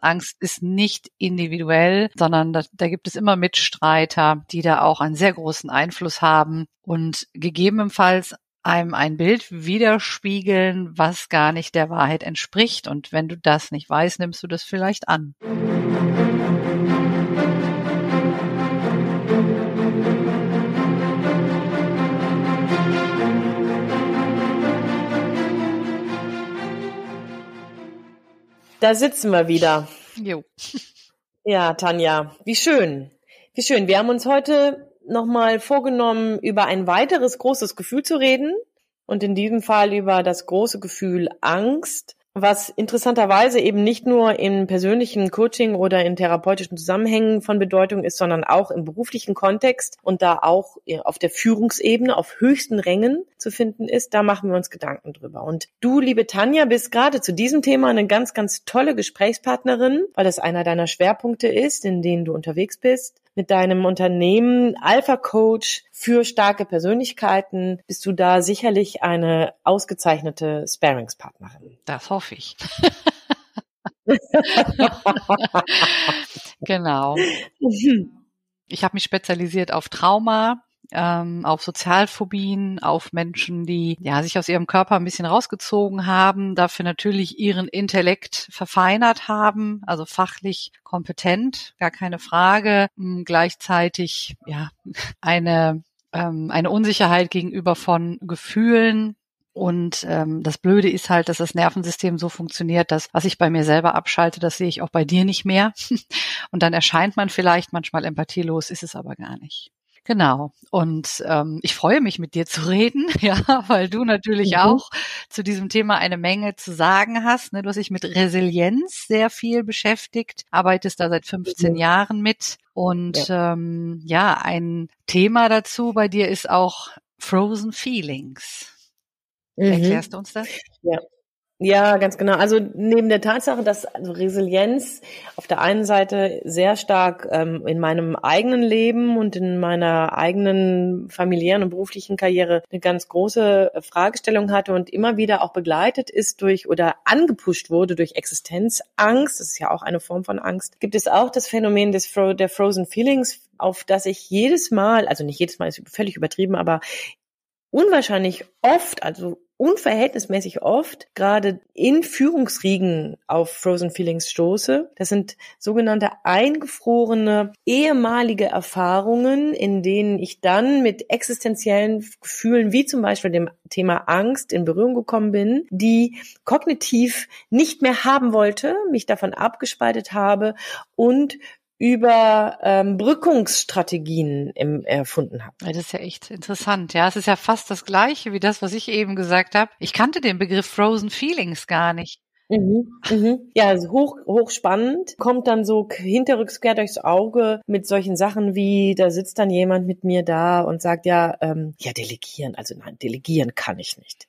Angst ist nicht individuell, sondern da, da gibt es immer Mitstreiter, die da auch einen sehr großen Einfluss haben und gegebenenfalls einem ein Bild widerspiegeln, was gar nicht der Wahrheit entspricht. Und wenn du das nicht weißt, nimmst du das vielleicht an. Da sitzen wir wieder. Jo. Ja, Tanja, wie schön. Wie schön. Wir haben uns heute nochmal vorgenommen, über ein weiteres großes Gefühl zu reden. Und in diesem Fall über das große Gefühl Angst was interessanterweise eben nicht nur in persönlichen Coaching oder in therapeutischen Zusammenhängen von Bedeutung ist, sondern auch im beruflichen Kontext und da auch auf der Führungsebene auf höchsten Rängen zu finden ist, da machen wir uns Gedanken drüber. Und du, liebe Tanja, bist gerade zu diesem Thema eine ganz, ganz tolle Gesprächspartnerin, weil es einer deiner Schwerpunkte ist, in denen du unterwegs bist mit deinem Unternehmen Alpha Coach für starke Persönlichkeiten bist du da sicherlich eine ausgezeichnete Sparingspartnerin. Das hoffe ich. genau. Ich habe mich spezialisiert auf Trauma, ähm, auf Sozialphobien, auf Menschen, die ja sich aus ihrem Körper ein bisschen rausgezogen haben, dafür natürlich ihren Intellekt verfeinert haben, also fachlich kompetent, gar keine Frage, hm, gleichzeitig ja eine ähm, eine Unsicherheit gegenüber von Gefühlen, und ähm, das Blöde ist halt, dass das Nervensystem so funktioniert, dass was ich bei mir selber abschalte, das sehe ich auch bei dir nicht mehr. Und dann erscheint man vielleicht manchmal empathielos, ist es aber gar nicht. Genau. Und ähm, ich freue mich, mit dir zu reden, ja, weil du natürlich mhm. auch zu diesem Thema eine Menge zu sagen hast. Ne? Du hast dich mit Resilienz sehr viel beschäftigt, arbeitest da seit 15 mhm. Jahren mit. Und ja. Ähm, ja, ein Thema dazu bei dir ist auch Frozen Feelings. Mhm. Erklärst du uns das? Ja. Ja, ganz genau. Also neben der Tatsache, dass also Resilienz auf der einen Seite sehr stark ähm, in meinem eigenen Leben und in meiner eigenen familiären und beruflichen Karriere eine ganz große Fragestellung hatte und immer wieder auch begleitet ist durch oder angepusht wurde durch Existenzangst, das ist ja auch eine Form von Angst, gibt es auch das Phänomen des Fro der Frozen Feelings, auf das ich jedes Mal, also nicht jedes Mal ist völlig übertrieben, aber unwahrscheinlich oft, also unverhältnismäßig oft gerade in Führungsriegen auf Frozen Feelings stoße. Das sind sogenannte eingefrorene ehemalige Erfahrungen, in denen ich dann mit existenziellen Gefühlen wie zum Beispiel dem Thema Angst in Berührung gekommen bin, die kognitiv nicht mehr haben wollte, mich davon abgespaltet habe und über ähm, Brückungsstrategien im, erfunden habe. Das ist ja echt interessant. Ja, es ist ja fast das Gleiche wie das, was ich eben gesagt habe. Ich kannte den Begriff Frozen Feelings gar nicht. Mhm, mhm. Ja, also hoch, hoch spannend. Kommt dann so hinterrücks quer durchs Auge mit solchen Sachen wie, da sitzt dann jemand mit mir da und sagt, ja, ähm, ja, delegieren. Also nein, delegieren kann ich nicht.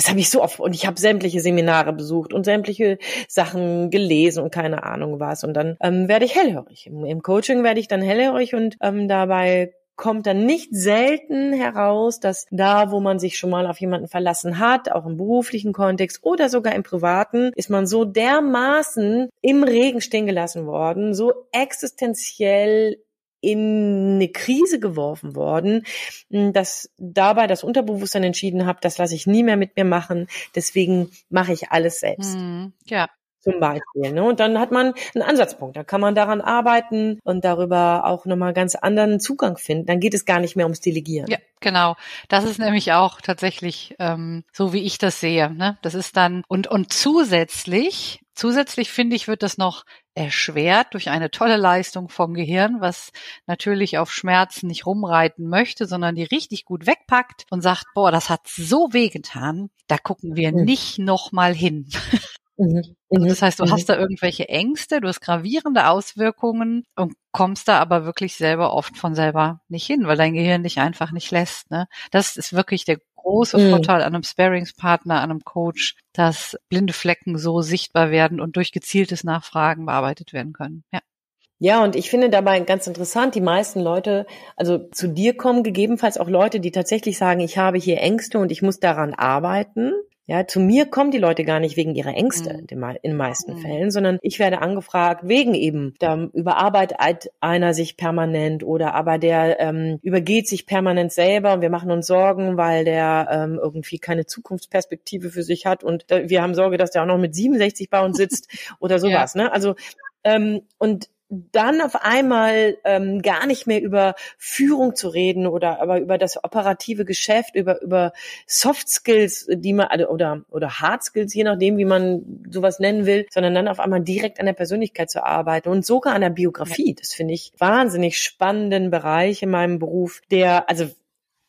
Das habe ich so oft und ich habe sämtliche Seminare besucht und sämtliche Sachen gelesen und keine Ahnung was. Und dann ähm, werde ich hellhörig. Im, Im, Coaching werde ich dann hellhörig und ähm, dabei kommt dann nicht selten heraus, dass da, wo man sich schon mal auf jemanden verlassen hat, auch im beruflichen Kontext oder sogar im privaten, ist man so dermaßen im Regen stehen gelassen worden, so existenziell in eine Krise geworfen worden, hm, dass dabei das Unterbewusstsein entschieden hat, das lasse ich nie mehr mit mir machen, deswegen mache ich alles selbst. Hm, ja. Zum Beispiel. Ne? Und dann hat man einen Ansatzpunkt. Da kann man daran arbeiten und darüber auch nochmal ganz anderen Zugang finden. Dann geht es gar nicht mehr ums Delegieren. Ja, genau. Das ist nämlich auch tatsächlich ähm, so, wie ich das sehe. Ne? Das ist dann und und zusätzlich Zusätzlich finde ich, wird das noch erschwert durch eine tolle Leistung vom Gehirn, was natürlich auf Schmerzen nicht rumreiten möchte, sondern die richtig gut wegpackt und sagt, boah, das hat so wehgetan, da gucken wir mhm. nicht nochmal hin. Mhm. Also das heißt, du mhm. hast da irgendwelche Ängste, du hast gravierende Auswirkungen und kommst da aber wirklich selber oft von selber nicht hin, weil dein Gehirn dich einfach nicht lässt. Ne? Das ist wirklich der große mhm. Vorteil an einem Sparingspartner, an einem Coach, dass blinde Flecken so sichtbar werden und durch gezieltes Nachfragen bearbeitet werden können. Ja. Ja, und ich finde dabei ganz interessant, die meisten Leute, also zu dir kommen gegebenenfalls auch Leute, die tatsächlich sagen, ich habe hier Ängste und ich muss daran arbeiten. Ja, zu mir kommen die Leute gar nicht wegen ihrer Ängste Mhm. in den meisten Mhm. Fällen, sondern ich werde angefragt wegen eben, da überarbeitet einer sich permanent oder aber der ähm, übergeht sich permanent selber und wir machen uns Sorgen, weil der ähm, irgendwie keine Zukunftsperspektive für sich hat und wir haben Sorge, dass der auch noch mit 67 bei uns sitzt oder sowas. Ne? Also ähm, und dann auf einmal ähm, gar nicht mehr über Führung zu reden oder aber über das operative Geschäft, über über Soft Skills, die man also, oder oder Hard Skills, je nachdem, wie man sowas nennen will, sondern dann auf einmal direkt an der Persönlichkeit zu arbeiten und sogar an der Biografie. Das finde ich wahnsinnig spannenden Bereich in meinem Beruf, der also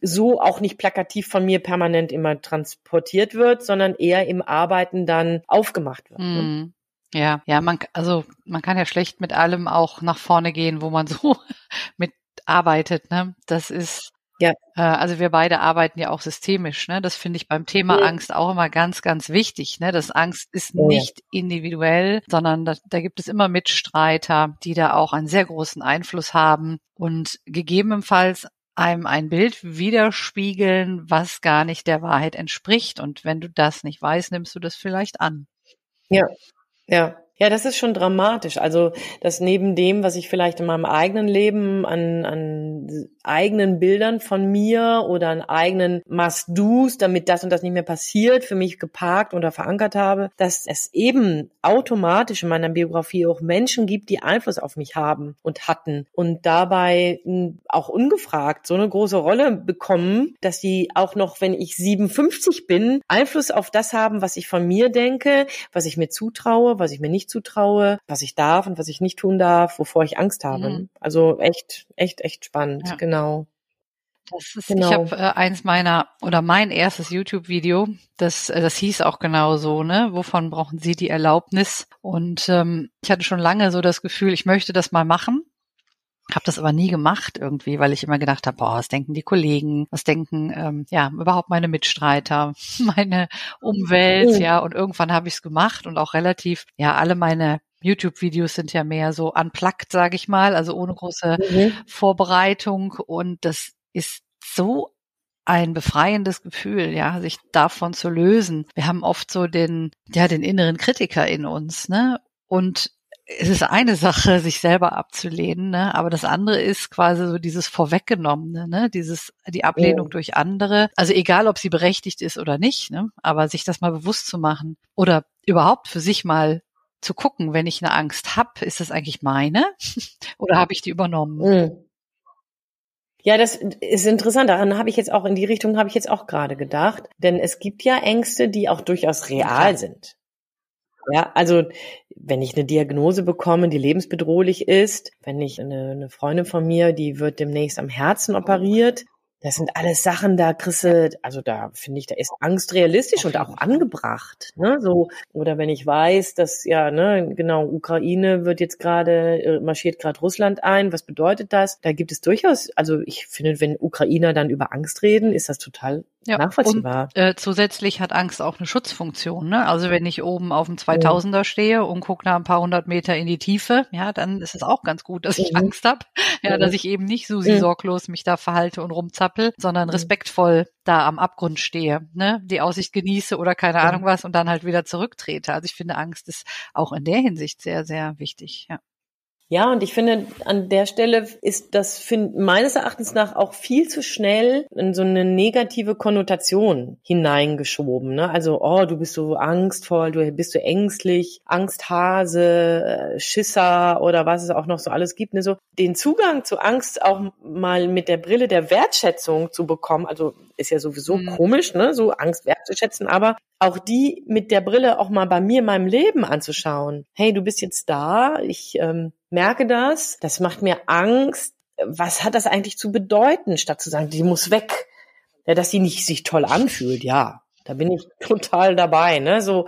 so auch nicht plakativ von mir permanent immer transportiert wird, sondern eher im Arbeiten dann aufgemacht wird. Ne? Ja, ja, man, also man kann ja schlecht mit allem auch nach vorne gehen, wo man so mitarbeitet. Ne? Das ist Ja. Äh, also wir beide arbeiten ja auch systemisch. Ne? Das finde ich beim Thema Mhm. Angst auch immer ganz, ganz wichtig. Ne? Das Angst ist Oh ja. nicht individuell, sondern da, da gibt es immer Mitstreiter, die da auch einen sehr großen Einfluss haben und gegebenenfalls einem ein Bild widerspiegeln, was gar nicht der Wahrheit entspricht. Und wenn du das nicht weißt, nimmst du das vielleicht an. Ja, ja. Ja, das ist schon dramatisch. Also, dass neben dem, was ich vielleicht in meinem eigenen Leben an, an eigenen Bildern von mir oder an eigenen Must-Dos, damit das und das nicht mehr passiert, für mich geparkt oder verankert habe, dass es eben automatisch in meiner Biografie auch Menschen gibt, die Einfluss auf mich haben und hatten und dabei mh, auch ungefragt so eine große Rolle bekommen, dass die auch noch, wenn ich 57 bin, Einfluss auf das haben, was ich von mir denke, was ich mir zutraue, was ich mir nicht zutraue, was ich darf und was ich nicht tun darf, wovor ich Angst habe. Mhm. Also echt, echt, echt spannend, Ja. genau. Das ist, Genau. ich habe äh, eins meiner oder mein erstes YouTube-Video, das äh, das hieß auch genau so, ne? Wovon brauchen Sie die Erlaubnis? Und ähm, ich hatte schon lange so das Gefühl, ich möchte das mal machen. Habe das aber nie gemacht irgendwie, weil ich immer gedacht habe, boah, was denken die Kollegen, was denken ähm, ja überhaupt meine Mitstreiter, meine Umwelt, Mhm. ja. Und irgendwann habe ich es gemacht und auch relativ, ja, alle meine YouTube-Videos sind ja mehr so unplugged, sage ich mal, also ohne große Mhm. Vorbereitung und das ist so ein befreiendes Gefühl, ja, sich davon zu lösen. Wir haben oft so den, ja, den inneren Kritiker in uns, ne? Und es ist eine Sache, sich selber abzulehnen, ne? aber das andere ist quasi so dieses Vorweggenommene, ne? dieses, die Ablehnung Ja. durch andere. Also egal, ob sie berechtigt ist oder nicht, ne? aber sich das mal bewusst zu machen oder überhaupt für sich mal zu gucken, wenn ich eine Angst habe, ist das eigentlich meine oder habe ich die übernommen? Mhm. Ja, das ist interessant. Daran habe ich jetzt auch in die Richtung habe ich jetzt auch gerade gedacht, denn es gibt ja Ängste, die auch durchaus real sind. Ja, also wenn ich eine Diagnose bekomme, die lebensbedrohlich ist, wenn ich eine, eine Freundin von mir, die wird demnächst am Herzen operiert, das sind alles Sachen, da kriegst du, also da finde ich, da ist Angst realistisch und auch angebracht. Ne? So, oder wenn ich weiß, dass ja, ne, genau, Ukraine wird jetzt gerade, äh, marschiert gerade Russland ein, was bedeutet das? Da gibt es durchaus, also ich finde, wenn Ukrainer dann über Angst reden, ist das total Ja, nachvollziehbar. Und äh, zusätzlich hat Angst auch eine Schutzfunktion. Ne? Also wenn ich oben auf dem 2000er stehe und gucke nach ein paar hundert Meter in die Tiefe, ja, dann ist es auch ganz gut, dass ich Mhm. Angst habe, ja, Mhm. dass ich eben nicht Susi Mhm. sorglos mich da verhalte und rumzappel, sondern Mhm. respektvoll da am Abgrund stehe, ne, die Aussicht genieße oder keine. Ahnung was und dann halt wieder zurücktrete. Also ich finde, Angst ist auch in der Hinsicht sehr, sehr wichtig. Ja. Ja, und ich finde, an der Stelle ist das find, meines Erachtens nach auch viel zu schnell in so eine negative Konnotation hineingeschoben. Ne? Also, oh, du bist so angstvoll, du bist so ängstlich, Angsthase, äh, Schisser oder was es auch noch so alles gibt. Ne? So den Zugang zu Angst auch mal mit der Brille der Wertschätzung zu bekommen. Also ist ja sowieso Mhm. komisch, ne? so Angst wertzuschätzen, aber auch die mit der Brille auch mal bei mir in meinem Leben anzuschauen. Hey, du bist jetzt da, ich ähm, merke das, das macht mir Angst. Was hat das eigentlich zu bedeuten, statt zu sagen, die muss weg? Ja, dass sie nicht sich toll anfühlt, ja. Da bin ich total dabei, ne? So,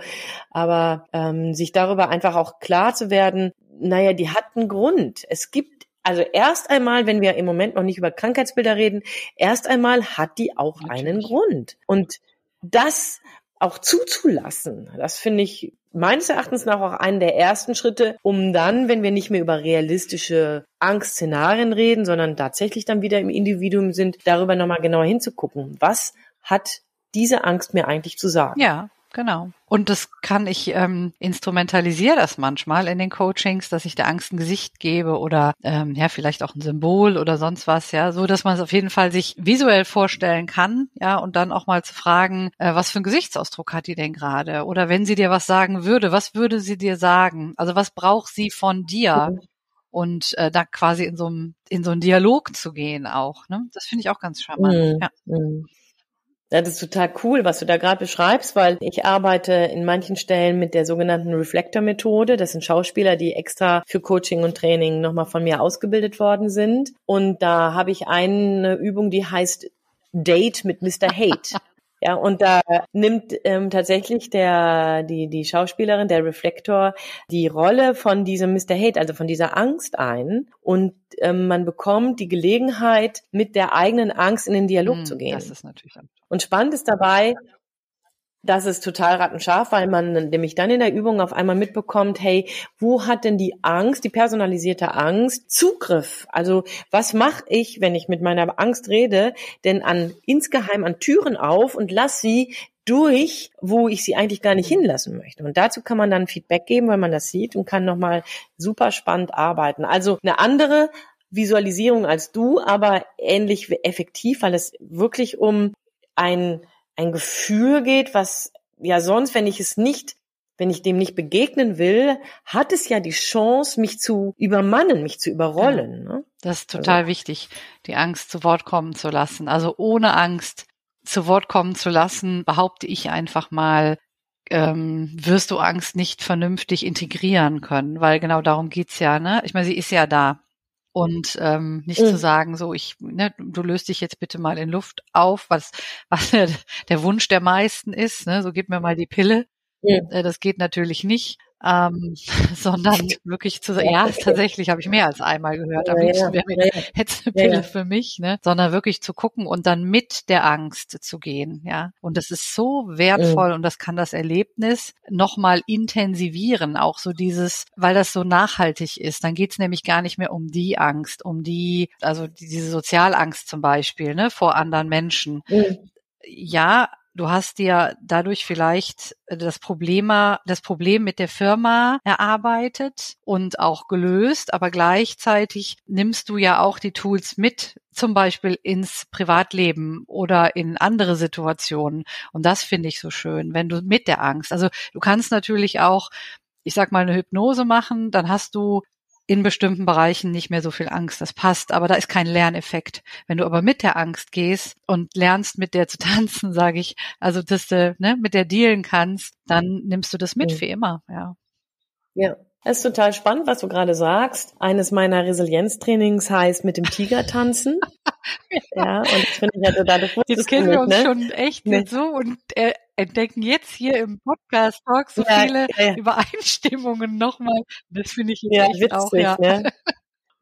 aber ähm, sich darüber einfach auch klar zu werden, naja, die hat einen Grund. Es gibt also erst einmal, wenn wir im Moment noch nicht über Krankheitsbilder reden, erst einmal hat die auch einen. Grund. Und das auch zuzulassen, das finde ich meines Erachtens nach auch einen der ersten Schritte, um dann, wenn wir nicht mehr über realistische Angstszenarien reden, sondern tatsächlich dann wieder im Individuum sind, darüber nochmal genauer hinzugucken. Was hat diese Angst mir eigentlich zu sagen? Ja, Genau. Und das kann ich ähm, instrumentalisiere das manchmal in den Coachings, dass ich der Angst ein Gesicht gebe oder ähm, ja vielleicht auch ein Symbol oder sonst was, ja, so dass man es auf jeden Fall sich visuell vorstellen kann, ja, und dann auch mal zu fragen, äh, was für einen Gesichtsausdruck hat die denn gerade? Oder wenn sie dir was sagen würde, was würde sie dir sagen? Also was braucht sie von dir? Mhm. Und äh, da quasi in so einem in so einen Dialog zu gehen auch, ne? Das finde ich auch ganz charmant. Mhm. Ja. Mhm. Das ist total cool, was du da gerade beschreibst, weil ich arbeite in manchen Stellen mit der sogenannten Reflector-Methode. Das sind Schauspieler, die extra für Coaching und Training nochmal von mir ausgebildet worden sind. Und da habe ich eine Übung, die heißt Date mit Mr. Hate. Ja, und da nimmt ähm, tatsächlich der, die, die Schauspielerin, der Reflektor, die Rolle von diesem Mr. Hate, also von dieser Angst ein. Und ähm, man bekommt die Gelegenheit, mit der eigenen Angst in den Dialog hm, zu gehen. Das ist natürlich. Und spannend ist dabei, das ist total rattenscharf, weil man nämlich dann in der Übung auf einmal mitbekommt, hey, wo hat denn die Angst, die personalisierte Angst, Zugriff? Also was mache ich, wenn ich mit meiner Angst rede, denn an insgeheim an Türen auf und lass sie durch, wo ich sie eigentlich gar nicht hinlassen möchte. Und dazu kann man dann Feedback geben, weil man das sieht und kann nochmal super spannend arbeiten. Also eine andere Visualisierung als du, aber ähnlich effektiv, weil es wirklich um ein ein Gefühl geht, was ja sonst, wenn ich es nicht, wenn ich dem nicht begegnen will, hat es ja die Chance, mich zu übermannen, mich zu überrollen. Ja, ne? Das ist total also. wichtig, die Angst zu Wort kommen zu lassen. Also ohne Angst zu Wort kommen zu lassen, behaupte ich einfach mal, ähm, wirst du Angst nicht vernünftig integrieren können, weil genau darum geht's ja. Ne? Ich meine, sie ist ja da und ähm, nicht mhm. zu sagen, so ich, ne, du löst dich jetzt bitte mal in Luft auf, was was der Wunsch der meisten ist, ne, so gib mir mal die Pille. Mhm. Das geht natürlich nicht ähm, sondern wirklich zu sagen, ja, tatsächlich habe ich mehr als einmal gehört, am liebsten wäre mir jetzt eine Pille für mich, ne? sondern wirklich zu gucken und dann mit der Angst zu gehen, ja. Und das ist so wertvoll mhm. und das kann das Erlebnis nochmal intensivieren, auch so dieses, weil das so nachhaltig ist. Dann geht's nämlich gar nicht mehr um die Angst, um die, also diese Sozialangst zum Beispiel, ne, vor anderen Menschen. Mhm. Ja, du hast dir dadurch vielleicht äh, das Problem, das Problem mit der Firma erarbeitet und auch gelöst, aber gleichzeitig nimmst du ja auch die Tools mit, zum Beispiel ins Privatleben oder in andere Situationen. Und das finde ich so schön, wenn du mit der Angst, also du kannst natürlich auch ich sag mal, eine Hypnose machen, dann hast du in bestimmten Bereichen nicht mehr so viel Angst. Das passt, aber da ist kein Lerneffekt. Wenn du aber mit der Angst gehst und lernst, mit der zu tanzen, sage ich, also dass du ne, mit der dealen kannst, dann nimmst du das mit mhm. für immer. Ja. Ja. Es ist total spannend, was du gerade sagst. Eines meiner Resilienztrainings heißt mit dem Tiger tanzen. ja. ja, und das finde ich ja total das Jetzt kennen wir uns ne? schon echt nee. so und äh, entdecken jetzt hier im Podcast Talk so ja, viele ja, Übereinstimmungen nochmal. Das finde ich echt witzig, auch, ja. Ne?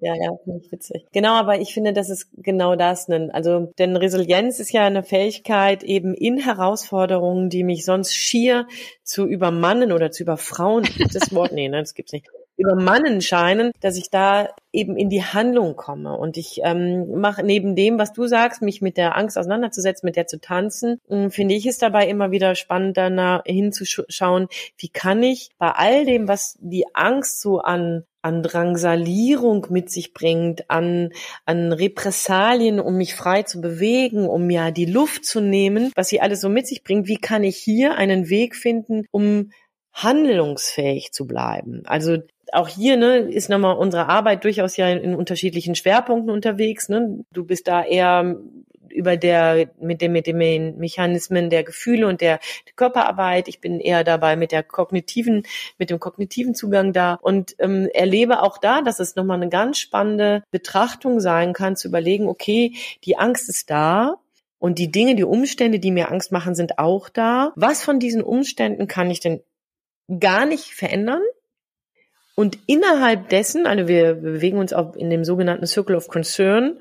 Ja, ja, finde ich witzig. Genau, aber ich finde, das ist genau das. Also, denn Resilienz ist ja eine Fähigkeit, eben in Herausforderungen, die mich sonst schier zu übermannen oder zu überfrauen, das Wort, nee, ne, das gibt's nicht, übermannen scheinen, dass ich da eben in die Handlung komme. Und ich ähm, mache neben dem, was du sagst, mich mit der Angst auseinanderzusetzen, mit der zu tanzen, hm, finde ich es dabei immer wieder spannend, danach hinzuschauen, wie kann ich bei all dem, was die Angst so an an Drangsalierung mit sich bringt, an, an Repressalien, um mich frei zu bewegen, um mir die Luft zu nehmen, was sie alles so mit sich bringt. Wie kann ich hier einen Weg finden, um handlungsfähig zu bleiben? Also auch hier ne, ist nochmal unsere Arbeit durchaus ja in, in unterschiedlichen Schwerpunkten unterwegs. Ne? Du bist da eher über der, mit dem, mit den Mechanismen der Gefühle und der, der Körperarbeit. Ich bin eher dabei mit der kognitiven, mit dem kognitiven Zugang da und ähm, erlebe auch da, dass es nochmal eine ganz spannende Betrachtung sein kann, zu überlegen, okay, die Angst ist da, und die Dinge, die Umstände, die mir Angst machen, sind auch da. Was von diesen Umständen kann ich denn gar nicht verändern? Und innerhalb dessen, also wir bewegen uns auch in dem sogenannten Circle of Concern,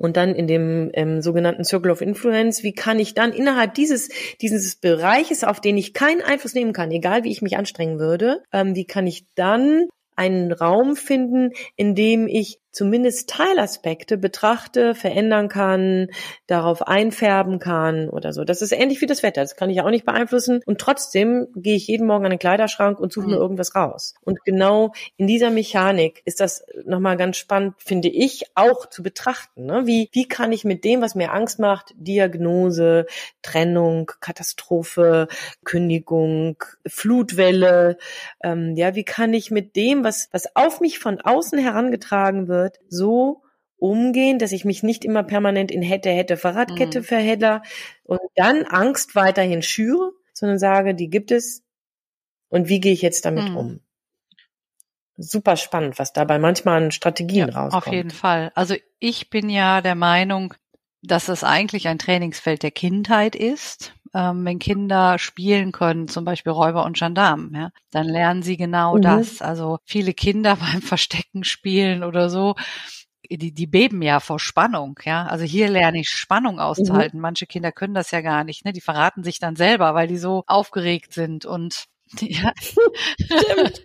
und dann in dem ähm, sogenannten Circle of Influence, wie kann ich dann innerhalb dieses, dieses Bereiches, auf den ich keinen Einfluss nehmen kann, egal wie ich mich anstrengen würde, ähm, wie kann ich dann einen Raum finden, in dem ich zumindest Teilaspekte betrachte, verändern kann, darauf einfärben kann oder so. Das ist ähnlich wie das Wetter. Das kann ich auch nicht beeinflussen. Und trotzdem gehe ich jeden Morgen an den Kleiderschrank und suche mhm. mir irgendwas raus. Und genau in dieser Mechanik ist das nochmal ganz spannend, finde ich, auch zu betrachten. Ne? Wie, wie kann ich mit dem, was mir Angst macht, Diagnose, Trennung, Katastrophe, Kündigung, Flutwelle, ähm, ja, wie kann ich mit dem, was, was auf mich von außen herangetragen wird, wird, so umgehen, dass ich mich nicht immer permanent in hätte, hätte, Fahrradkette mhm. verhedder und dann Angst weiterhin schüre, sondern sage, die gibt es und wie gehe ich jetzt damit mhm. um? Super spannend, was dabei manchmal an Strategien ja, rauskommt. Auf jeden Fall. Also ich bin ja der Meinung, dass es eigentlich ein Trainingsfeld der Kindheit ist. Ähm, wenn Kinder spielen können, zum Beispiel Räuber und Gendarmen, ja, dann lernen sie genau mhm. das. Also viele Kinder beim Verstecken spielen oder so, die, die beben ja vor Spannung, ja. Also hier lerne ich Spannung auszuhalten. Mhm. Manche Kinder können das ja gar nicht, ne? Die verraten sich dann selber, weil die so aufgeregt sind und ja. Stimmt.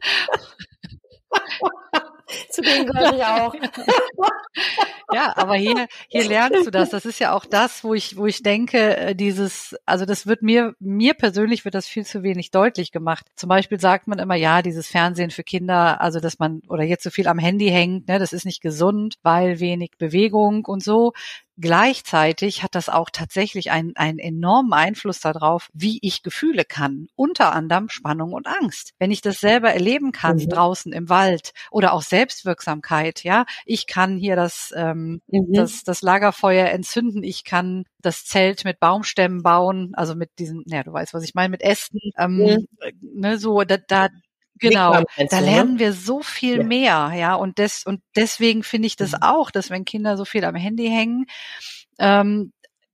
Zu denen gehöre ich auch. ja, aber hier, hier lernst du das. Das ist ja auch das, wo ich, wo ich denke, äh, dieses, also das wird mir, mir persönlich wird das viel zu wenig deutlich gemacht. Zum Beispiel sagt man immer, ja, dieses Fernsehen für Kinder, also dass man, oder jetzt so viel am Handy hängt, ne, das ist nicht gesund, weil wenig Bewegung und so. Gleichzeitig hat das auch tatsächlich einen, einen enormen Einfluss darauf, wie ich Gefühle kann. Unter anderem Spannung und Angst. Wenn ich das selber erleben kann mhm. draußen im Wald oder auch Selbstwirksamkeit, ja, ich kann hier das, ähm, mhm. das, das Lagerfeuer entzünden, ich kann das Zelt mit Baumstämmen bauen, also mit diesen, ja, du weißt, was ich meine, mit Ästen, ähm, mhm. ne, so, da, da, Genau, da ne? lernen wir so viel ja. mehr, ja, und des, und deswegen finde ich das mhm. auch, dass wenn Kinder so viel am Handy hängen, ähm,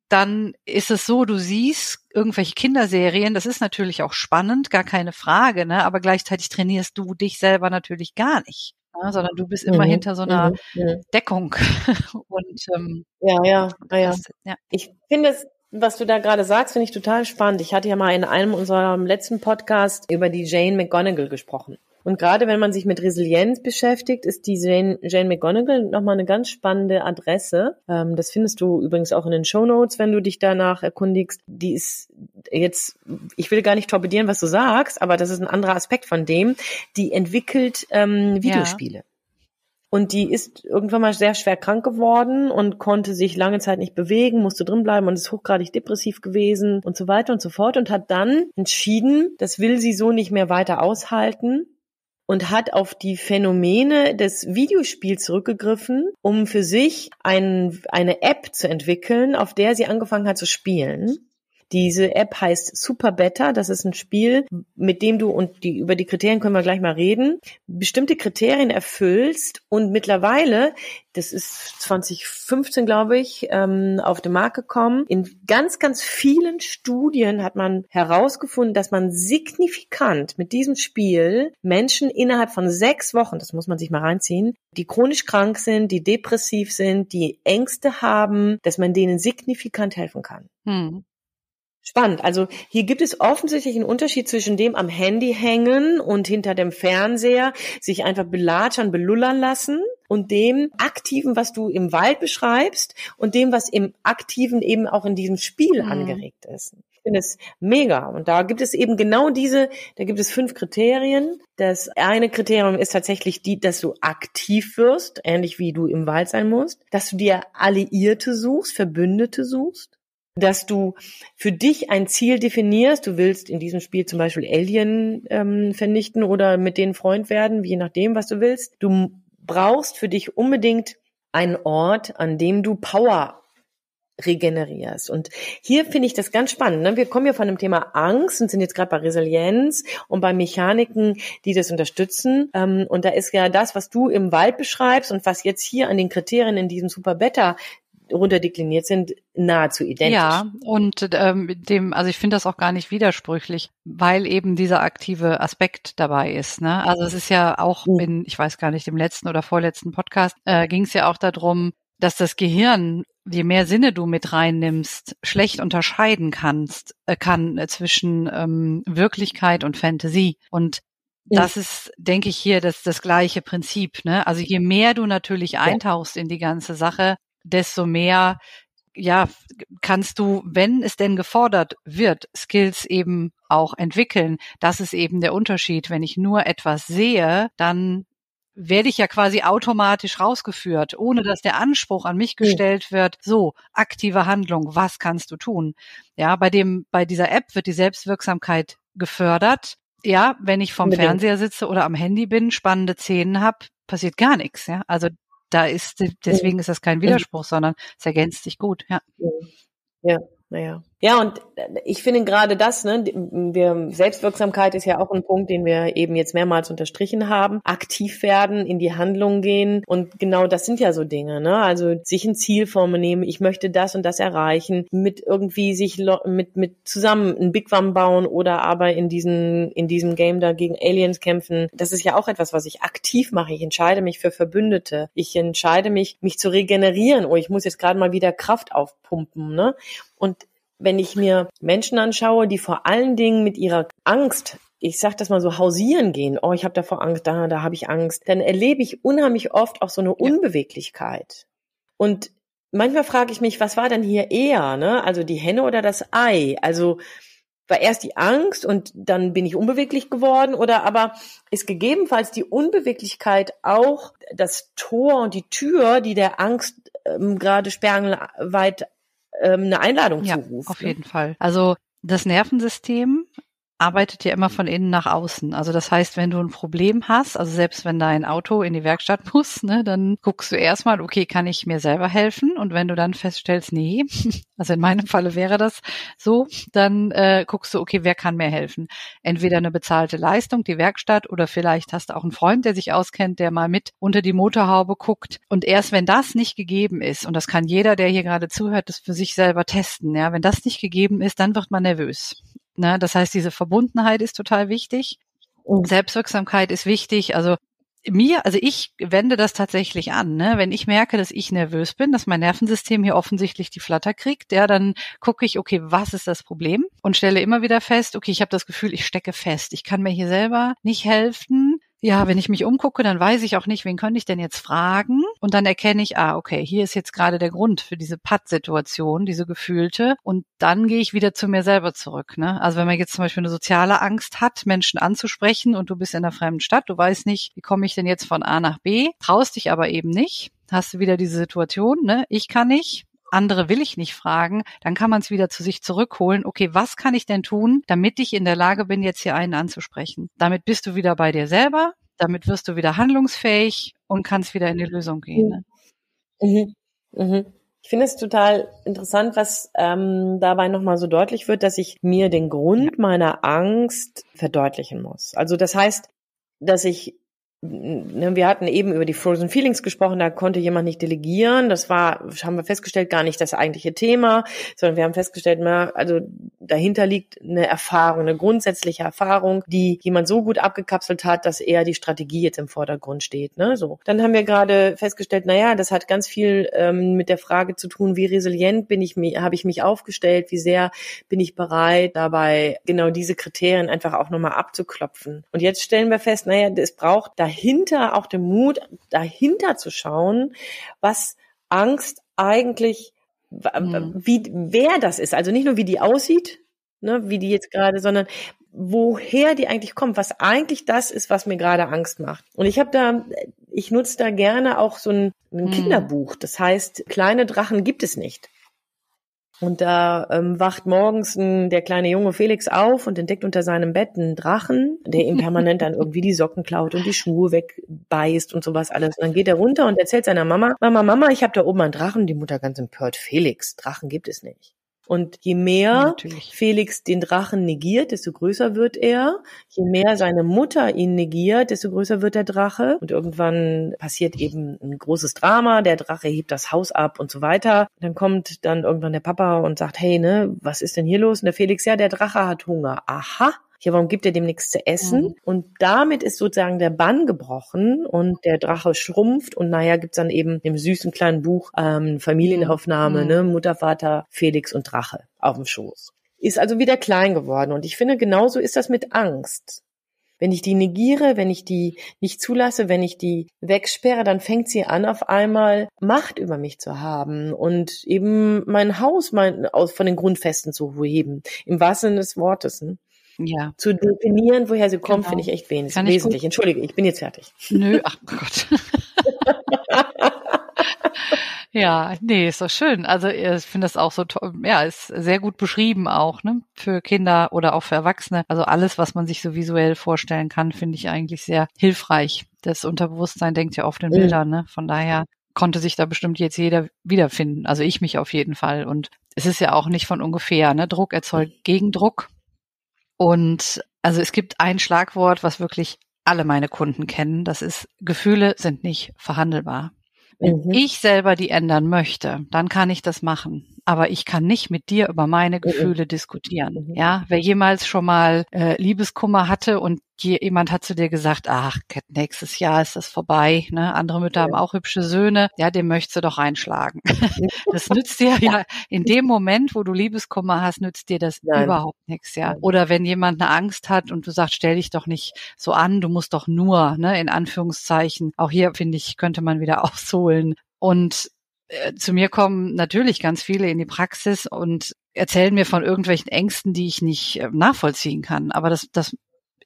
dann ist es so, du siehst irgendwelche Kinderserien, das ist natürlich auch spannend, gar keine Frage, ne, aber gleichzeitig trainierst du dich selber natürlich gar nicht. Ne, sondern du bist immer mhm. hinter so einer mhm. mhm. Deckung. und ähm, ja, ja, ja. Das, ja. Ich finde es was du da gerade sagst, finde ich total spannend. Ich hatte ja mal in einem unserer letzten Podcast über die Jane McGonigal gesprochen. Und gerade wenn man sich mit Resilienz beschäftigt, ist die Jane, Jane McGonigal nochmal eine ganz spannende Adresse. Ähm, das findest du übrigens auch in den Show Notes, wenn du dich danach erkundigst. Die ist jetzt, ich will gar nicht torpedieren, was du sagst, aber das ist ein anderer Aspekt von dem. Die entwickelt ähm, Videospiele. Ja. Und die ist irgendwann mal sehr schwer krank geworden und konnte sich lange Zeit nicht bewegen, musste drinbleiben und ist hochgradig depressiv gewesen und so weiter und so fort und hat dann entschieden, das will sie so nicht mehr weiter aushalten und hat auf die Phänomene des Videospiels zurückgegriffen, um für sich ein, eine App zu entwickeln, auf der sie angefangen hat zu spielen. Diese App heißt Super Better. Das ist ein Spiel, mit dem du, und die, über die Kriterien können wir gleich mal reden, bestimmte Kriterien erfüllst und mittlerweile, das ist 2015, glaube ich, ähm, auf den Markt gekommen. In ganz, ganz vielen Studien hat man herausgefunden, dass man signifikant mit diesem Spiel Menschen innerhalb von sechs Wochen, das muss man sich mal reinziehen, die chronisch krank sind, die depressiv sind, die Ängste haben, dass man denen signifikant helfen kann. Hm. Spannend. Also hier gibt es offensichtlich einen Unterschied zwischen dem am Handy hängen und hinter dem Fernseher sich einfach belatschern, belullern lassen und dem aktiven, was du im Wald beschreibst und dem, was im aktiven eben auch in diesem Spiel mhm. angeregt ist. Ich finde es mega. Und da gibt es eben genau diese, da gibt es fünf Kriterien. Das eine Kriterium ist tatsächlich die, dass du aktiv wirst, ähnlich wie du im Wald sein musst, dass du dir Alliierte suchst, Verbündete suchst dass du für dich ein Ziel definierst. Du willst in diesem Spiel zum Beispiel Alien ähm, vernichten oder mit denen Freund werden, je nachdem, was du willst. Du brauchst für dich unbedingt einen Ort, an dem du Power regenerierst. Und hier finde ich das ganz spannend. Ne? Wir kommen ja von dem Thema Angst und sind jetzt gerade bei Resilienz und bei Mechaniken, die das unterstützen. Ähm, und da ist ja das, was du im Wald beschreibst und was jetzt hier an den Kriterien in diesem Super Beta runterdekliniert sind, nahezu identisch. Ja, und ähm, dem, also ich finde das auch gar nicht widersprüchlich, weil eben dieser aktive Aspekt dabei ist. Ne? Also es ist ja auch mhm. in, ich weiß gar nicht, im letzten oder vorletzten Podcast äh, ging es ja auch darum, dass das Gehirn, je mehr Sinne du mit reinnimmst, schlecht unterscheiden kannst, äh, kann äh, zwischen ähm, Wirklichkeit und Fantasie. Und das ist, denke ich, hier das, das gleiche Prinzip. Ne? Also je mehr du natürlich eintauchst in die ganze Sache, desto mehr ja, kannst du, wenn es denn gefordert wird, Skills eben auch entwickeln. Das ist eben der Unterschied. Wenn ich nur etwas sehe, dann werde ich ja quasi automatisch rausgeführt, ohne dass der Anspruch an mich gestellt wird, so, aktive Handlung, was kannst du tun? Ja, bei dem, bei dieser App wird die Selbstwirksamkeit gefördert. Ja, wenn ich vom. Fernseher sitze oder am Handy bin, spannende Szenen habe, passiert gar nichts. Ja, also da ist, deswegen ist das kein Widerspruch, sondern es ergänzt sich gut. Ja. Ja, naja. Ja, und äh, ich finde gerade das, ne, wir, Selbstwirksamkeit ist ja auch ein Punkt, den wir eben jetzt mehrmals unterstrichen haben. Aktiv werden, in die Handlung gehen. Und genau das sind ja so Dinge, ne? Also sich ein Ziel nehmen, ich möchte das und das erreichen, mit irgendwie sich mit, mit zusammen ein Big One bauen oder aber in diesen, in diesem Game da gegen Aliens kämpfen. Das ist ja auch etwas, was ich aktiv mache. Ich entscheide mich für Verbündete. Ich entscheide mich, mich zu regenerieren. Oh, ich muss jetzt gerade mal wieder Kraft aufpumpen, ne? Und wenn ich mir Menschen anschaue, die vor allen Dingen mit ihrer Angst ich sag das mal so, hausieren gehen, oh, ich habe davor Angst, da, da habe ich Angst, dann erlebe ich unheimlich oft auch so eine Unbeweglichkeit. Und manchmal frage ich mich, was war denn hier eher, ne? Also die Henne oder das Ei? Also war erst die Angst und dann bin ich unbeweglich geworden oder aber ist gegebenenfalls die Unbeweglichkeit auch das Tor und die Tür, die der Angst ähm, gerade sperrangelweit ähm, eine Einladung ja, zuruft. Auf jeden Fall. Also das Nervensystem arbeitet ja immer von innen nach außen. Also das heißt, wenn du ein Problem hast, also selbst wenn dein Auto in die Werkstatt muss, ne, dann guckst du erstmal, okay, kann ich mir selber helfen? Und wenn du dann feststellst, nee, also in meinem Falle wäre das so, dann äh, guckst du, okay, wer kann mir helfen? Entweder eine bezahlte Leistung, die Werkstatt, oder vielleicht hast du auch einen Freund, der sich auskennt, der mal mit unter die Motorhaube guckt. Und erst wenn das nicht gegeben ist, und das kann jeder, der hier gerade zuhört, das für sich selber testen, ja, wenn das nicht gegeben ist, dann wird man nervös. Ne? Das heißt, diese Verbundenheit ist total wichtig. Mhm. Selbstwirksamkeit ist wichtig. Also mir, also ich wende das tatsächlich an. Ne? Wenn ich merke, dass ich nervös bin, dass mein Nervensystem hier offensichtlich die Flatter kriegt, ja, dann gucke ich, okay, was ist das Problem? Und stelle immer wieder fest, okay, ich habe das Gefühl, ich stecke fest. Ich kann mir hier selber nicht helfen ja, wenn ich mich umgucke, dann weiß ich auch nicht, wen könnte ich denn jetzt fragen? Und dann erkenne ich, ah, okay, hier ist jetzt gerade der Grund für diese Patt-Situation, diese gefühlte. Und dann gehe ich wieder zu mir selber zurück. Ne? Also wenn man jetzt zum Beispiel eine soziale Angst hat, Menschen anzusprechen und du bist in einer fremden Stadt, du weißt nicht, wie komme ich denn jetzt von A nach B, traust dich aber eben nicht, hast du wieder diese Situation, ne? Ich kann nicht, andere will ich nicht fragen, dann kann man es wieder zu sich zurückholen. Okay, was kann ich denn tun, damit ich in der Lage bin, jetzt hier einen anzusprechen? Damit bist du wieder bei dir selber, damit wirst du wieder handlungsfähig und kannst wieder in die Lösung gehen. Ne? Mhm. Mhm. Ich finde es total interessant, was ähm, dabei nochmal so deutlich wird, dass ich mir den Grund meiner Angst verdeutlichen muss. Also das heißt, dass ich wir hatten eben über die Frozen Feelings gesprochen, da konnte jemand nicht delegieren. Das war, haben wir festgestellt, gar nicht das eigentliche Thema, sondern wir haben festgestellt, na, also dahinter liegt eine Erfahrung, eine grundsätzliche Erfahrung, die jemand so gut abgekapselt hat, dass eher die Strategie jetzt im Vordergrund steht. Ne? So. Dann haben wir gerade festgestellt, na ja, das hat ganz viel ähm, mit der Frage zu tun, wie resilient bin ich, habe ich mich aufgestellt, wie sehr bin ich bereit, dabei genau diese Kriterien einfach auch nochmal abzuklopfen. Und jetzt stellen wir fest, naja, es braucht da dahinter auch den Mut, dahinter zu schauen, was Angst eigentlich, mhm. wie, wer das ist. Also nicht nur, wie die aussieht, ne, wie die jetzt gerade, sondern woher die eigentlich kommt, was eigentlich das ist, was mir gerade Angst macht. Und ich habe da, ich nutze da gerne auch so ein, ein mhm. Kinderbuch. Das heißt, kleine Drachen gibt es nicht. Und da ähm, wacht morgens ein, der kleine Junge Felix auf und entdeckt unter seinem Bett einen Drachen, der ihm permanent dann irgendwie die Socken klaut und die Schuhe wegbeißt und sowas alles. Und dann geht er runter und erzählt seiner Mama, Mama, Mama, ich habe da oben einen Drachen. Die Mutter ganz empört, Felix, Drachen gibt es nicht. Und je mehr ja, Felix den Drachen negiert, desto größer wird er. Je mehr seine Mutter ihn negiert, desto größer wird der Drache. Und irgendwann passiert eben ein großes Drama. Der Drache hebt das Haus ab und so weiter. Dann kommt dann irgendwann der Papa und sagt, hey, ne, was ist denn hier los? Und der Felix, ja, der Drache hat Hunger. Aha ja, warum gibt er dem nichts zu essen? Mhm. Und damit ist sozusagen der Bann gebrochen und der Drache schrumpft und naja, gibt's dann eben im süßen kleinen Buch ähm, Familienaufnahme, mhm. ne, Mutter, Vater, Felix und Drache auf dem Schoß. Ist also wieder klein geworden. Und ich finde, genauso ist das mit Angst. wenn ich die negiere, wenn ich die nicht zulasse, wenn ich die wegsperre, dann fängt sie an, auf einmal Macht über mich zu haben und eben mein Haus mein, aus, von den Grundfesten zu heben, im wahrsten Sinne des Wortes. Ne? Ja. Zu definieren, woher sie kommt, genau. finde ich echt wesentlich. Kann wesentlich. Entschuldige, ich bin jetzt fertig. Nö, ach Gott. Ja, nee, ist doch schön. Also ich finde das auch so toll. Ja, ist sehr gut beschrieben auch, ne? Für Kinder oder auch für Erwachsene. Also alles, was man sich so visuell vorstellen kann, finde ich eigentlich sehr hilfreich. Das Unterbewusstsein denkt ja oft in mhm. Bildern, ne? Von daher konnte sich da bestimmt jetzt jeder wiederfinden. Also ich mich auf jeden Fall. Und es ist ja auch nicht von ungefähr, ne? Druck erzeugt Gegendruck. Und also es gibt ein Schlagwort, was wirklich alle meine Kunden kennen. Das ist Gefühle sind nicht verhandelbar. Wenn mhm. ich selber die ändern möchte, dann kann ich das machen aber ich kann nicht mit dir über meine mhm. Gefühle mhm. diskutieren. Ja, wer jemals schon mal äh, Liebeskummer hatte und jemand hat zu dir gesagt, ach, nächstes Jahr ist das vorbei, ne? Andere Mütter ja. haben auch hübsche Söhne, ja, dem möchtest du doch einschlagen. das nützt dir ja in dem Moment, wo du Liebeskummer hast, nützt dir das Nein. überhaupt nichts, ja. Oder wenn jemand eine Angst hat und du sagst, stell dich doch nicht so an, du musst doch nur, ne, in Anführungszeichen. Auch hier finde ich, könnte man wieder ausholen. Und zu mir kommen natürlich ganz viele in die Praxis und erzählen mir von irgendwelchen Ängsten, die ich nicht äh, nachvollziehen kann. Aber das, das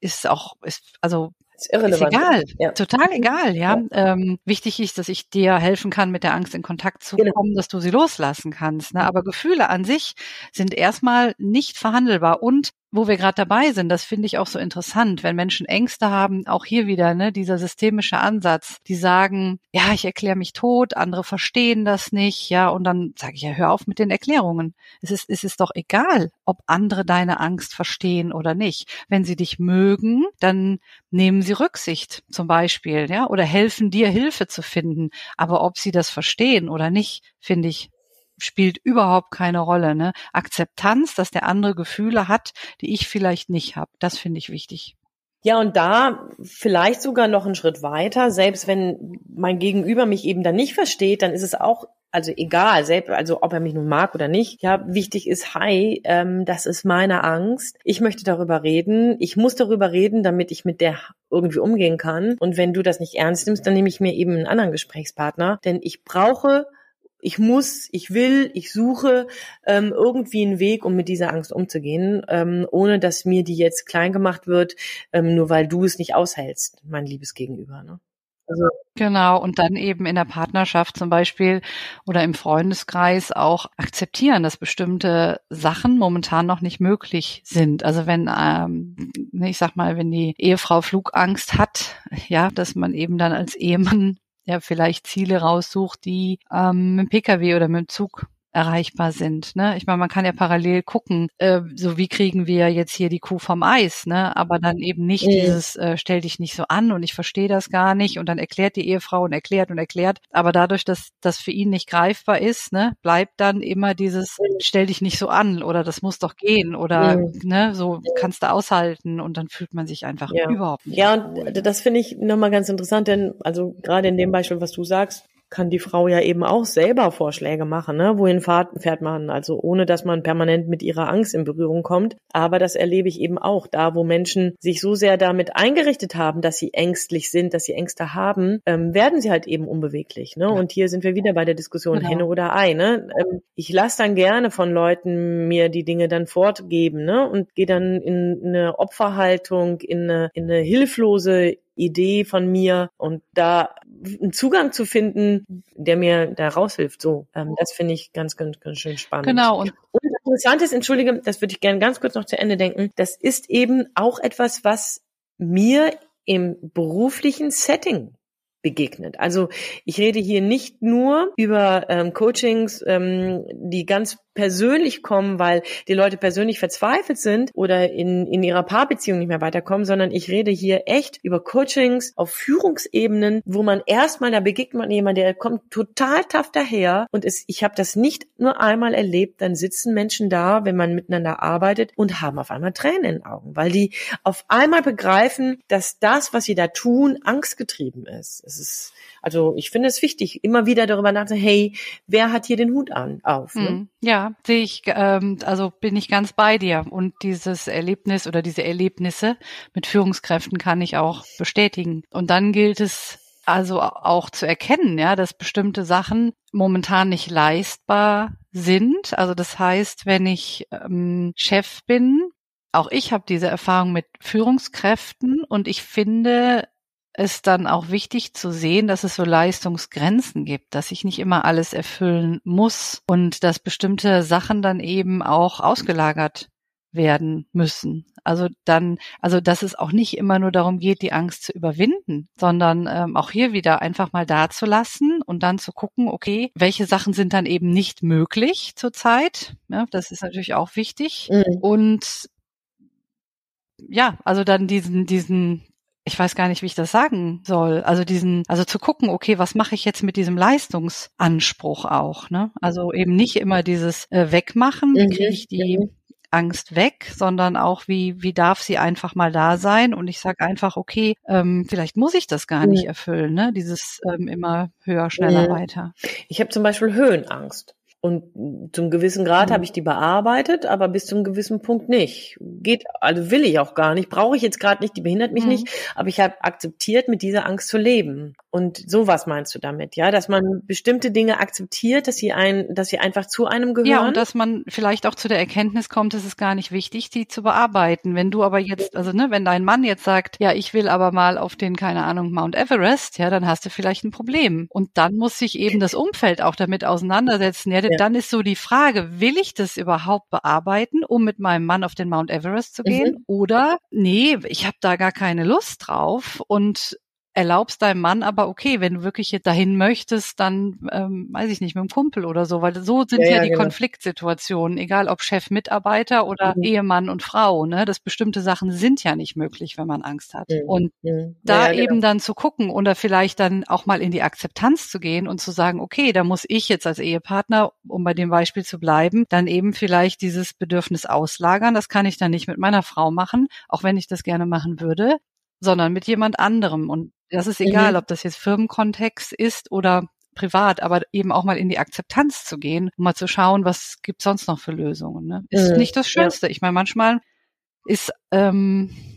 ist auch, ist, also ist, ist egal, ja. total egal, ja. ja. Ähm, wichtig ist, dass ich dir helfen kann, mit der Angst in Kontakt zu genau. kommen, dass du sie loslassen kannst. Ne? Aber Gefühle an sich sind erstmal nicht verhandelbar und wo wir gerade dabei sind, das finde ich auch so interessant, wenn Menschen Ängste haben, auch hier wieder, ne, dieser systemische Ansatz, die sagen, ja, ich erkläre mich tot, andere verstehen das nicht, ja, und dann sage ich ja, hör auf mit den Erklärungen. Es ist, es ist doch egal, ob andere deine Angst verstehen oder nicht. Wenn sie dich mögen, dann nehmen sie Rücksicht zum Beispiel, ja, oder helfen dir Hilfe zu finden. Aber ob sie das verstehen oder nicht, finde ich spielt überhaupt keine Rolle. Ne? Akzeptanz, dass der andere Gefühle hat, die ich vielleicht nicht habe, das finde ich wichtig. Ja, und da vielleicht sogar noch einen Schritt weiter, selbst wenn mein Gegenüber mich eben dann nicht versteht, dann ist es auch, also egal, selbst, also ob er mich nun mag oder nicht. Ja, wichtig ist, hi, ähm, das ist meine Angst. Ich möchte darüber reden. Ich muss darüber reden, damit ich mit der irgendwie umgehen kann. Und wenn du das nicht ernst nimmst, dann nehme ich mir eben einen anderen Gesprächspartner. Denn ich brauche ich muss, ich will, ich suche ähm, irgendwie einen Weg, um mit dieser Angst umzugehen, ähm, ohne dass mir die jetzt klein gemacht wird, ähm, nur weil du es nicht aushältst, mein liebes Gegenüber. Ne? Also genau, und dann eben in der Partnerschaft zum Beispiel oder im Freundeskreis auch akzeptieren, dass bestimmte Sachen momentan noch nicht möglich sind. Also wenn, ähm, ich sag mal, wenn die Ehefrau Flugangst hat, ja, dass man eben dann als Ehemann ja vielleicht Ziele raussucht, die ähm, mit dem Pkw oder mit dem Zug erreichbar sind. Ne? Ich meine, man kann ja parallel gucken, äh, so wie kriegen wir jetzt hier die Kuh vom Eis, ne? aber dann eben nicht mhm. dieses, äh, stell dich nicht so an und ich verstehe das gar nicht und dann erklärt die Ehefrau und erklärt und erklärt. Aber dadurch, dass das für ihn nicht greifbar ist, ne, bleibt dann immer dieses, mhm. stell dich nicht so an oder das muss doch gehen oder mhm. ne, so kannst du aushalten und dann fühlt man sich einfach ja. überhaupt nicht. Ja, und das finde ich nochmal ganz interessant, denn also gerade in dem Beispiel, was du sagst, kann die Frau ja eben auch selber Vorschläge machen, ne? wohin fährt, fährt man, also ohne dass man permanent mit ihrer Angst in Berührung kommt. Aber das erlebe ich eben auch da, wo Menschen sich so sehr damit eingerichtet haben, dass sie ängstlich sind, dass sie Ängste haben, ähm, werden sie halt eben unbeweglich. Ne? Ja. Und hier sind wir wieder bei der Diskussion genau. Henne oder Ei. Ne? Ähm, ich lasse dann gerne von Leuten mir die Dinge dann fortgeben ne? und gehe dann in eine Opferhaltung, in eine, in eine hilflose Idee von mir und da einen Zugang zu finden, der mir da raushilft. So, ähm, das finde ich ganz, ganz, ganz schön spannend. Genau. Und, und interessant ist, entschuldige, das würde ich gerne ganz kurz noch zu Ende denken. Das ist eben auch etwas, was mir im beruflichen Setting begegnet. Also ich rede hier nicht nur über ähm, Coachings, ähm, die ganz persönlich kommen, weil die Leute persönlich verzweifelt sind oder in, in ihrer Paarbeziehung nicht mehr weiterkommen, sondern ich rede hier echt über Coachings auf Führungsebenen, wo man erstmal, da begegnet man jemand, der kommt total tough daher und es, ich habe das nicht nur einmal erlebt, dann sitzen Menschen da, wenn man miteinander arbeitet und haben auf einmal Tränen in den Augen, weil die auf einmal begreifen, dass das, was sie da tun, angstgetrieben ist. Es ist also ich finde es wichtig, immer wieder darüber nachzudenken, hey, wer hat hier den Hut an auf? Ne? Hm. Ja, sehe ich, ähm, also bin ich ganz bei dir. Und dieses Erlebnis oder diese Erlebnisse mit Führungskräften kann ich auch bestätigen. Und dann gilt es also auch zu erkennen, ja, dass bestimmte Sachen momentan nicht leistbar sind. Also das heißt, wenn ich ähm, Chef bin, auch ich habe diese Erfahrung mit Führungskräften und ich finde, es dann auch wichtig zu sehen, dass es so Leistungsgrenzen gibt, dass ich nicht immer alles erfüllen muss und dass bestimmte Sachen dann eben auch ausgelagert werden müssen. Also dann, also dass es auch nicht immer nur darum geht, die Angst zu überwinden, sondern ähm, auch hier wieder einfach mal dazulassen und dann zu gucken, okay, welche Sachen sind dann eben nicht möglich zurzeit. Ja, das ist natürlich auch wichtig. Mhm. Und ja, also dann diesen, diesen, ich weiß gar nicht, wie ich das sagen soll. Also diesen, also zu gucken, okay, was mache ich jetzt mit diesem Leistungsanspruch auch, ne? Also eben nicht immer dieses äh, Wegmachen, mhm. kriege ich die mhm. Angst weg, sondern auch wie wie darf sie einfach mal da sein und ich sage einfach okay ähm, vielleicht muss ich das gar nicht mhm. erfüllen ne dieses ähm, immer höher schneller mhm. weiter ich habe zum Beispiel Höhenangst und zum gewissen Grad mhm. habe ich die bearbeitet, aber bis zum gewissen Punkt nicht. Geht, also will ich auch gar nicht, brauche ich jetzt gerade nicht, die behindert mich mhm. nicht, aber ich habe akzeptiert, mit dieser Angst zu leben. Und sowas meinst du damit, ja, dass man bestimmte Dinge akzeptiert, dass sie ein, dass sie einfach zu einem gehören. Ja, und dass man vielleicht auch zu der Erkenntnis kommt, es ist gar nicht wichtig, die zu bearbeiten. Wenn du aber jetzt, also ne, wenn dein Mann jetzt sagt, ja, ich will aber mal auf den, keine Ahnung, Mount Everest, ja, dann hast du vielleicht ein Problem. Und dann muss sich eben das Umfeld auch damit auseinandersetzen. Ja, dann ist so die Frage, will ich das überhaupt bearbeiten, um mit meinem Mann auf den Mount Everest zu gehen? Mhm. Oder nee, ich habe da gar keine Lust drauf und erlaubst deinem Mann aber, okay, wenn du wirklich jetzt dahin möchtest, dann, ähm, weiß ich nicht, mit dem Kumpel oder so, weil so sind ja, ja, ja die genau. Konfliktsituationen, egal ob Chef, Mitarbeiter oder mhm. Ehemann und Frau, ne, dass bestimmte Sachen sind ja nicht möglich, wenn man Angst hat. Mhm. Und mhm. da genau. eben dann zu gucken oder vielleicht dann auch mal in die Akzeptanz zu gehen und zu sagen, okay, da muss ich jetzt als Ehepartner, um bei dem Beispiel zu bleiben, dann eben vielleicht dieses Bedürfnis auslagern. Das kann ich dann nicht mit meiner Frau machen, auch wenn ich das gerne machen würde sondern mit jemand anderem. Und das ist egal, mhm. ob das jetzt Firmenkontext ist oder privat, aber eben auch mal in die Akzeptanz zu gehen, um mal zu schauen, was gibt sonst noch für Lösungen. Ne? Ist mhm. nicht das Schönste. Ja. Ich meine, manchmal ist ähm,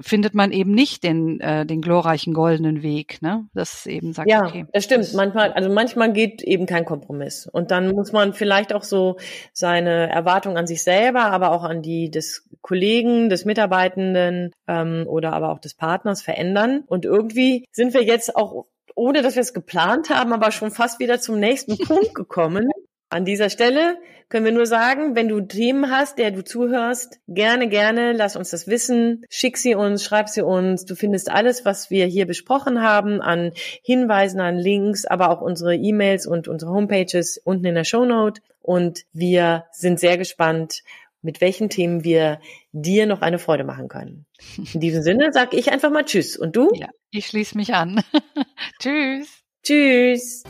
findet man eben nicht den, äh, den glorreichen goldenen Weg, ne? Das eben sagt, ja, okay. das stimmt. Manchmal, also manchmal geht eben kein Kompromiss. Und dann muss man vielleicht auch so seine Erwartung an sich selber, aber auch an die des Kollegen, des Mitarbeitenden ähm, oder aber auch des Partners verändern. Und irgendwie sind wir jetzt auch ohne dass wir es geplant haben, aber schon fast wieder zum nächsten Punkt gekommen. An dieser Stelle können wir nur sagen, wenn du Themen hast, der du zuhörst, gerne, gerne, lass uns das wissen, schick sie uns, schreib sie uns. Du findest alles, was wir hier besprochen haben, an Hinweisen, an Links, aber auch unsere E-Mails und unsere Homepages unten in der Show Note. Und wir sind sehr gespannt, mit welchen Themen wir dir noch eine Freude machen können. In diesem Sinne sage ich einfach mal Tschüss. Und du? Ja, ich schließe mich an. tschüss. Tschüss.